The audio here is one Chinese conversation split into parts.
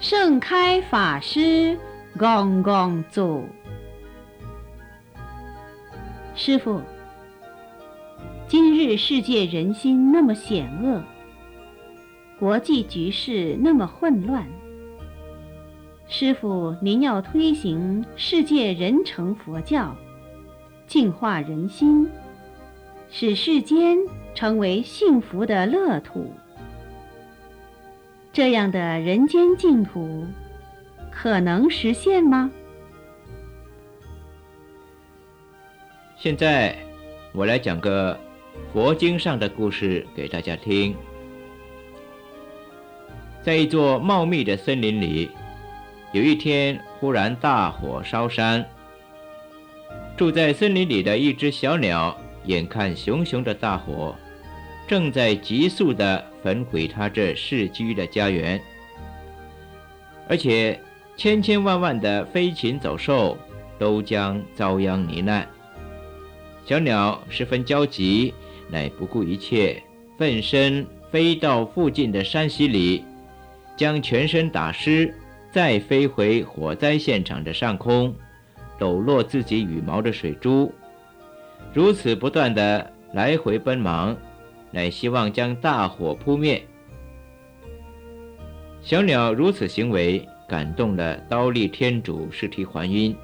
盛开法师公公祖。师傅，今日世界人心那么险恶，国际局势那么混乱。师傅，您要推行世界人成佛教，净化人心，使世间成为幸福的乐土。这样的人间净土，可能实现吗？现在，我来讲个佛经上的故事给大家听。在一座茂密的森林里。有一天，忽然大火烧山。住在森林里的一只小鸟，眼看熊熊的大火正在急速的焚毁他这世居的家园，而且千千万万的飞禽走兽都将遭殃罹难。小鸟十分焦急，乃不顾一切，奋身飞到附近的山溪里，将全身打湿。再飞回火灾现场的上空，抖落自己羽毛的水珠，如此不断的来回奔忙，乃希望将大火扑灭。小鸟如此行为，感动了刀立天主释提还音。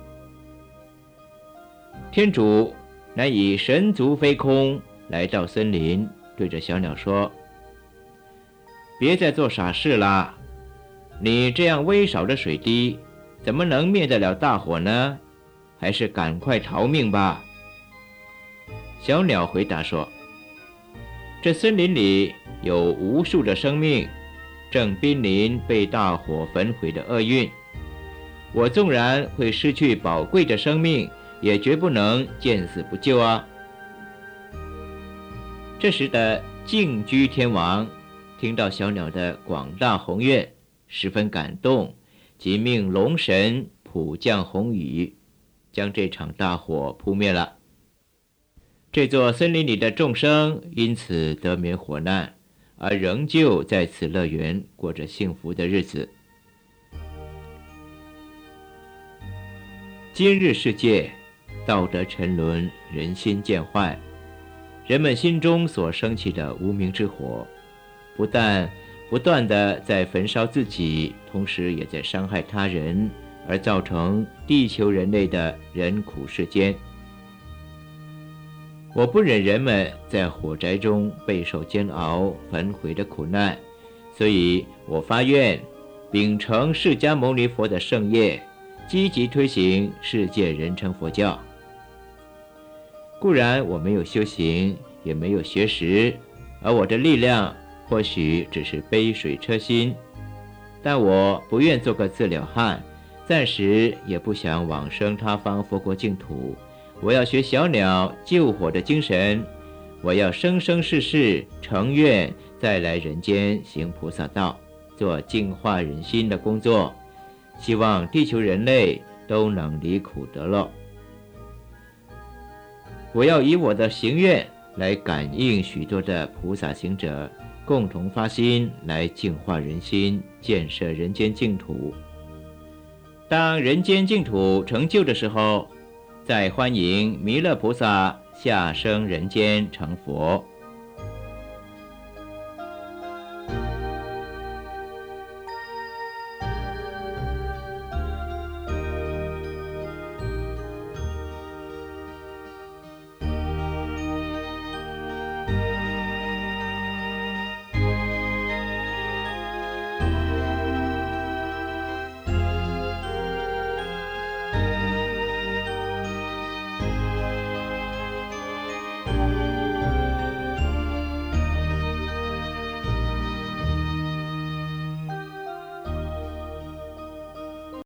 天主乃以神足飞空来到森林，对着小鸟说：“别再做傻事啦。”你这样微小的水滴，怎么能灭得了大火呢？还是赶快逃命吧。小鸟回答说：“这森林里有无数的生命，正濒临被大火焚毁的厄运。我纵然会失去宝贵的生命，也绝不能见死不救啊！”这时的静居天王听到小鸟的广大宏愿。十分感动，即命龙神普降红雨，将这场大火扑灭了。这座森林里的众生因此得免火难，而仍旧在此乐园过着幸福的日子。今日世界道德沉沦，人心渐坏，人们心中所升起的无名之火，不但。不断的在焚烧自己，同时也在伤害他人，而造成地球人类的人苦世间。我不忍人们在火灾中备受煎熬、焚毁的苦难，所以我发愿，秉承释迦牟尼佛的圣业，积极推行世界人称佛教。固然我没有修行，也没有学识，而我的力量。或许只是杯水车薪，但我不愿做个自了汉，暂时也不想往生他方佛国净土。我要学小鸟救火的精神，我要生生世世成愿再来人间行菩萨道，做净化人心的工作，希望地球人类都能离苦得乐。我要以我的行愿来感应许多的菩萨行者。共同发心来净化人心，建设人间净土。当人间净土成就的时候，再欢迎弥勒菩萨下生人间成佛。